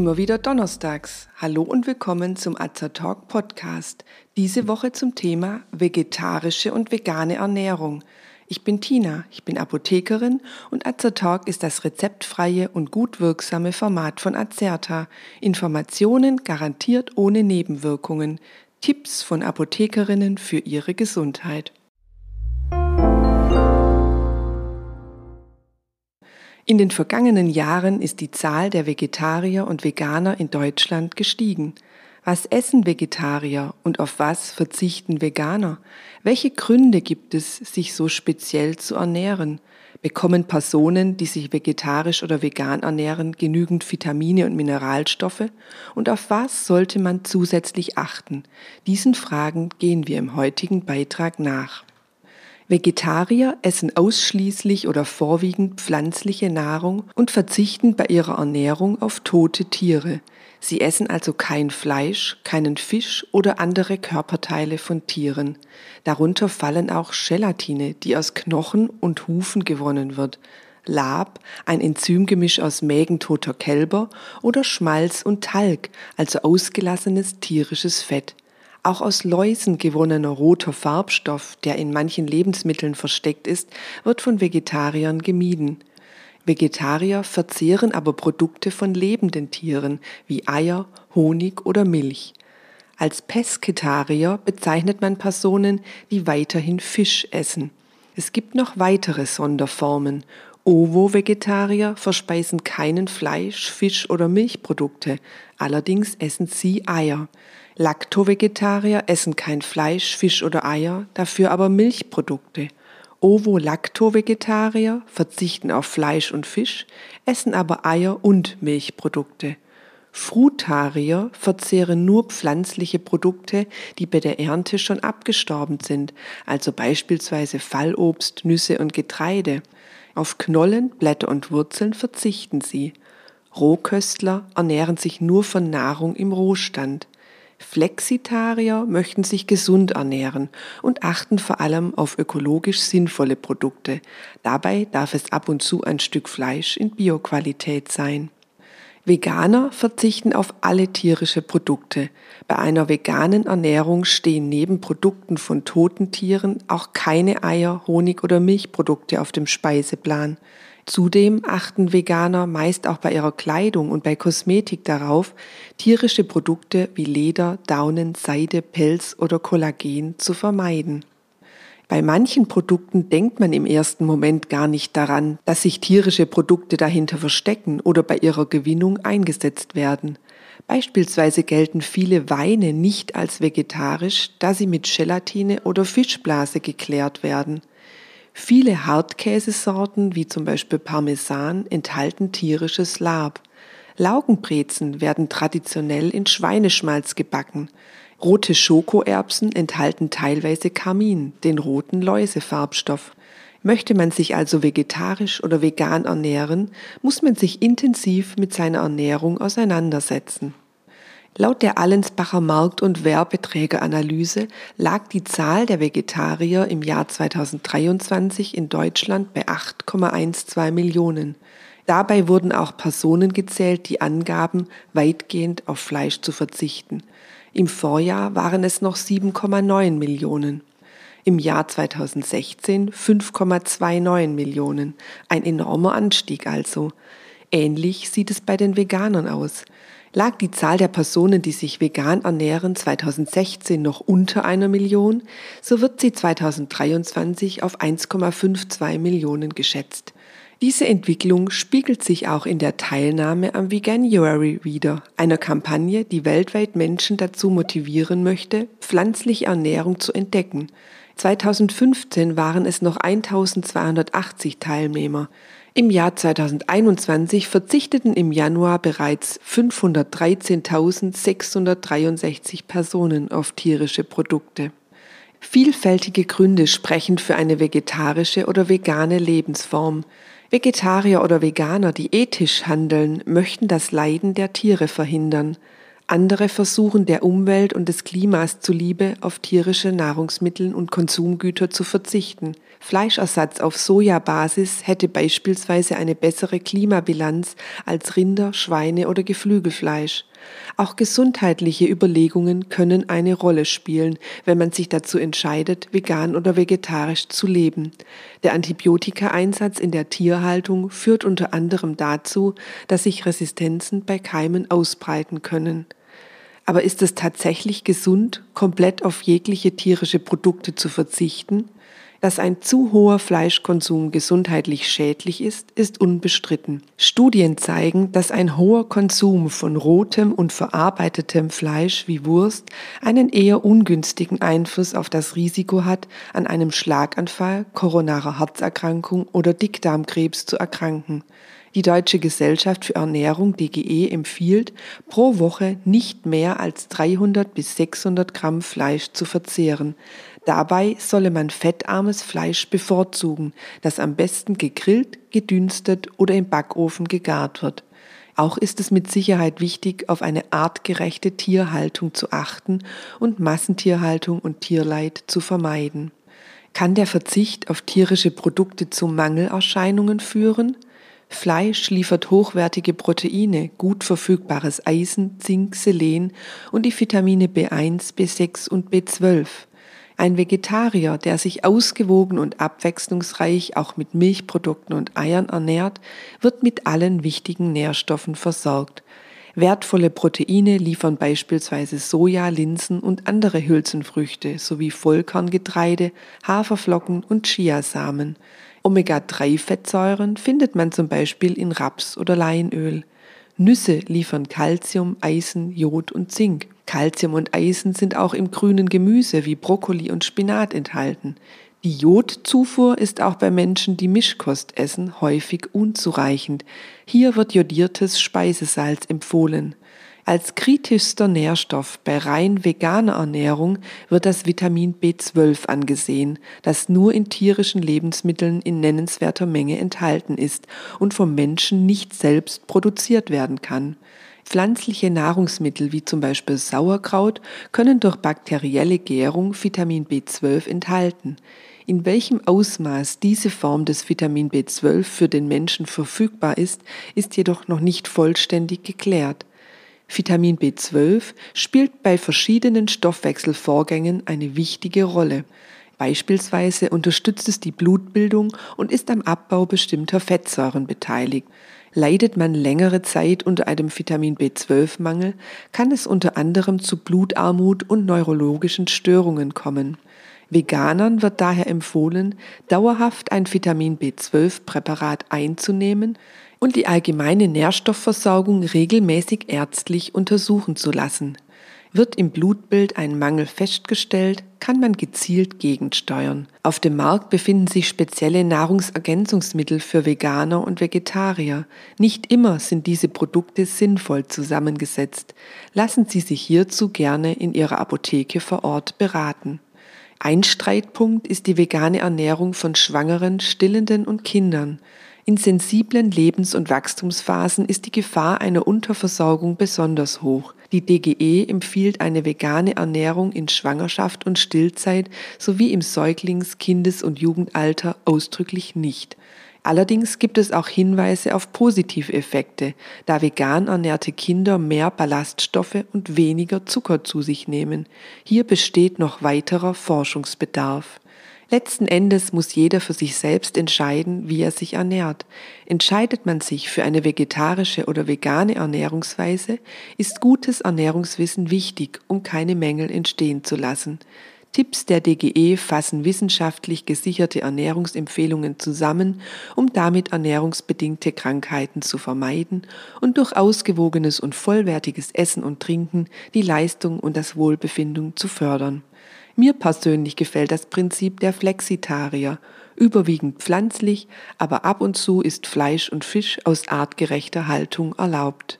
Immer wieder donnerstags. Hallo und willkommen zum Azer Talk Podcast. Diese Woche zum Thema vegetarische und vegane Ernährung. Ich bin Tina, ich bin Apothekerin und Azer Talk ist das rezeptfreie und gut wirksame Format von Azerta. Informationen garantiert ohne Nebenwirkungen. Tipps von Apothekerinnen für ihre Gesundheit. In den vergangenen Jahren ist die Zahl der Vegetarier und Veganer in Deutschland gestiegen. Was essen Vegetarier und auf was verzichten Veganer? Welche Gründe gibt es, sich so speziell zu ernähren? Bekommen Personen, die sich vegetarisch oder vegan ernähren, genügend Vitamine und Mineralstoffe? Und auf was sollte man zusätzlich achten? Diesen Fragen gehen wir im heutigen Beitrag nach. Vegetarier essen ausschließlich oder vorwiegend pflanzliche Nahrung und verzichten bei ihrer Ernährung auf tote Tiere. Sie essen also kein Fleisch, keinen Fisch oder andere Körperteile von Tieren. Darunter fallen auch Gelatine, die aus Knochen und Hufen gewonnen wird, Lab, ein Enzymgemisch aus Mägen toter Kälber oder Schmalz und Talg, also ausgelassenes tierisches Fett. Auch aus Läusen gewonnener roter Farbstoff, der in manchen Lebensmitteln versteckt ist, wird von Vegetariern gemieden. Vegetarier verzehren aber Produkte von lebenden Tieren wie Eier, Honig oder Milch. Als Pesketarier bezeichnet man Personen, die weiterhin Fisch essen. Es gibt noch weitere Sonderformen. Ovo-Vegetarier verspeisen keinen Fleisch, Fisch oder Milchprodukte, allerdings essen sie Eier. Lacto-Vegetarier essen kein Fleisch, Fisch oder Eier, dafür aber Milchprodukte. Ovo-Lacto-Vegetarier verzichten auf Fleisch und Fisch, essen aber Eier und Milchprodukte. Frutarier verzehren nur pflanzliche Produkte, die bei der Ernte schon abgestorben sind, also beispielsweise Fallobst, Nüsse und Getreide. Auf Knollen, Blätter und Wurzeln verzichten sie. Rohköstler ernähren sich nur von Nahrung im Rohstand. Flexitarier möchten sich gesund ernähren und achten vor allem auf ökologisch sinnvolle Produkte. Dabei darf es ab und zu ein Stück Fleisch in Bioqualität sein. Veganer verzichten auf alle tierische Produkte. Bei einer veganen Ernährung stehen neben Produkten von toten Tieren auch keine Eier, Honig oder Milchprodukte auf dem Speiseplan. Zudem achten Veganer meist auch bei ihrer Kleidung und bei Kosmetik darauf, tierische Produkte wie Leder, Daunen, Seide, Pelz oder Kollagen zu vermeiden. Bei manchen Produkten denkt man im ersten Moment gar nicht daran, dass sich tierische Produkte dahinter verstecken oder bei ihrer Gewinnung eingesetzt werden. Beispielsweise gelten viele Weine nicht als vegetarisch, da sie mit Gelatine oder Fischblase geklärt werden. Viele Hartkäsesorten, wie zum Beispiel Parmesan, enthalten tierisches Lab. Laugenbrezen werden traditionell in Schweineschmalz gebacken. Rote Schokoerbsen enthalten teilweise Karmin, den roten Läusefarbstoff. Möchte man sich also vegetarisch oder vegan ernähren, muss man sich intensiv mit seiner Ernährung auseinandersetzen. Laut der Allensbacher Markt- und Werbeträgeranalyse lag die Zahl der Vegetarier im Jahr 2023 in Deutschland bei 8,12 Millionen. Dabei wurden auch Personen gezählt, die angaben, weitgehend auf Fleisch zu verzichten. Im Vorjahr waren es noch 7,9 Millionen. Im Jahr 2016 5,29 Millionen. Ein enormer Anstieg also. Ähnlich sieht es bei den Veganern aus. Lag die Zahl der Personen, die sich vegan ernähren, 2016 noch unter einer Million, so wird sie 2023 auf 1,52 Millionen geschätzt. Diese Entwicklung spiegelt sich auch in der Teilnahme am Veganuary wieder, einer Kampagne, die weltweit Menschen dazu motivieren möchte, pflanzliche Ernährung zu entdecken. 2015 waren es noch 1280 Teilnehmer. Im Jahr 2021 verzichteten im Januar bereits 513.663 Personen auf tierische Produkte. Vielfältige Gründe sprechen für eine vegetarische oder vegane Lebensform. Vegetarier oder Veganer, die ethisch handeln, möchten das Leiden der Tiere verhindern. Andere versuchen der Umwelt und des Klimas zuliebe auf tierische Nahrungsmittel und Konsumgüter zu verzichten. Fleischersatz auf Sojabasis hätte beispielsweise eine bessere Klimabilanz als Rinder, Schweine oder Geflügelfleisch. Auch gesundheitliche Überlegungen können eine Rolle spielen, wenn man sich dazu entscheidet, vegan oder vegetarisch zu leben. Der Antibiotikaeinsatz in der Tierhaltung führt unter anderem dazu, dass sich Resistenzen bei Keimen ausbreiten können. Aber ist es tatsächlich gesund, komplett auf jegliche tierische Produkte zu verzichten? Dass ein zu hoher Fleischkonsum gesundheitlich schädlich ist, ist unbestritten. Studien zeigen, dass ein hoher Konsum von rotem und verarbeitetem Fleisch wie Wurst einen eher ungünstigen Einfluss auf das Risiko hat, an einem Schlaganfall, koronarer Herzerkrankung oder Dickdarmkrebs zu erkranken. Die Deutsche Gesellschaft für Ernährung DGE empfiehlt, pro Woche nicht mehr als 300 bis 600 Gramm Fleisch zu verzehren. Dabei solle man fettarmes Fleisch bevorzugen, das am besten gegrillt, gedünstet oder im Backofen gegart wird. Auch ist es mit Sicherheit wichtig, auf eine artgerechte Tierhaltung zu achten und Massentierhaltung und Tierleid zu vermeiden. Kann der Verzicht auf tierische Produkte zu Mangelerscheinungen führen? Fleisch liefert hochwertige Proteine, gut verfügbares Eisen, Zink, Selen und die Vitamine B1, B6 und B12. Ein Vegetarier, der sich ausgewogen und abwechslungsreich auch mit Milchprodukten und Eiern ernährt, wird mit allen wichtigen Nährstoffen versorgt. Wertvolle Proteine liefern beispielsweise Soja, Linsen und andere Hülsenfrüchte sowie Vollkorngetreide, Haferflocken und Chiasamen. Omega-3-Fettsäuren findet man zum Beispiel in Raps- oder Leinöl. Nüsse liefern Calcium, Eisen, Jod und Zink. Calcium und Eisen sind auch im grünen Gemüse wie Brokkoli und Spinat enthalten. Die Jodzufuhr ist auch bei Menschen, die Mischkost essen, häufig unzureichend. Hier wird jodiertes Speisesalz empfohlen. Als kritischster Nährstoff bei rein veganer Ernährung wird das Vitamin B12 angesehen, das nur in tierischen Lebensmitteln in nennenswerter Menge enthalten ist und vom Menschen nicht selbst produziert werden kann. Pflanzliche Nahrungsmittel wie zum Beispiel Sauerkraut können durch bakterielle Gärung Vitamin B12 enthalten. In welchem Ausmaß diese Form des Vitamin B12 für den Menschen verfügbar ist, ist jedoch noch nicht vollständig geklärt. Vitamin B12 spielt bei verschiedenen Stoffwechselvorgängen eine wichtige Rolle. Beispielsweise unterstützt es die Blutbildung und ist am Abbau bestimmter Fettsäuren beteiligt. Leidet man längere Zeit unter einem Vitamin B12-Mangel, kann es unter anderem zu Blutarmut und neurologischen Störungen kommen. Veganern wird daher empfohlen, dauerhaft ein Vitamin B12-Präparat einzunehmen, und die allgemeine Nährstoffversorgung regelmäßig ärztlich untersuchen zu lassen. Wird im Blutbild ein Mangel festgestellt, kann man gezielt gegensteuern. Auf dem Markt befinden sich spezielle Nahrungsergänzungsmittel für Veganer und Vegetarier. Nicht immer sind diese Produkte sinnvoll zusammengesetzt. Lassen Sie sich hierzu gerne in Ihrer Apotheke vor Ort beraten. Ein Streitpunkt ist die vegane Ernährung von Schwangeren, Stillenden und Kindern. In sensiblen Lebens- und Wachstumsphasen ist die Gefahr einer Unterversorgung besonders hoch. Die DGE empfiehlt eine vegane Ernährung in Schwangerschaft und Stillzeit sowie im Säuglings-, Kindes- und Jugendalter ausdrücklich nicht. Allerdings gibt es auch Hinweise auf positive Effekte, da vegan ernährte Kinder mehr Ballaststoffe und weniger Zucker zu sich nehmen. Hier besteht noch weiterer Forschungsbedarf. Letzten Endes muss jeder für sich selbst entscheiden, wie er sich ernährt. Entscheidet man sich für eine vegetarische oder vegane Ernährungsweise, ist gutes Ernährungswissen wichtig, um keine Mängel entstehen zu lassen. Tipps der DGE fassen wissenschaftlich gesicherte Ernährungsempfehlungen zusammen, um damit ernährungsbedingte Krankheiten zu vermeiden und durch ausgewogenes und vollwertiges Essen und Trinken die Leistung und das Wohlbefinden zu fördern. Mir persönlich gefällt das Prinzip der Flexitarier, überwiegend pflanzlich, aber ab und zu ist Fleisch und Fisch aus artgerechter Haltung erlaubt.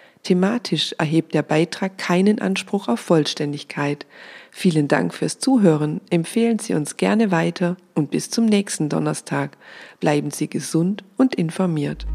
Thematisch erhebt der Beitrag keinen Anspruch auf Vollständigkeit. Vielen Dank fürs Zuhören. Empfehlen Sie uns gerne weiter und bis zum nächsten Donnerstag. Bleiben Sie gesund und informiert.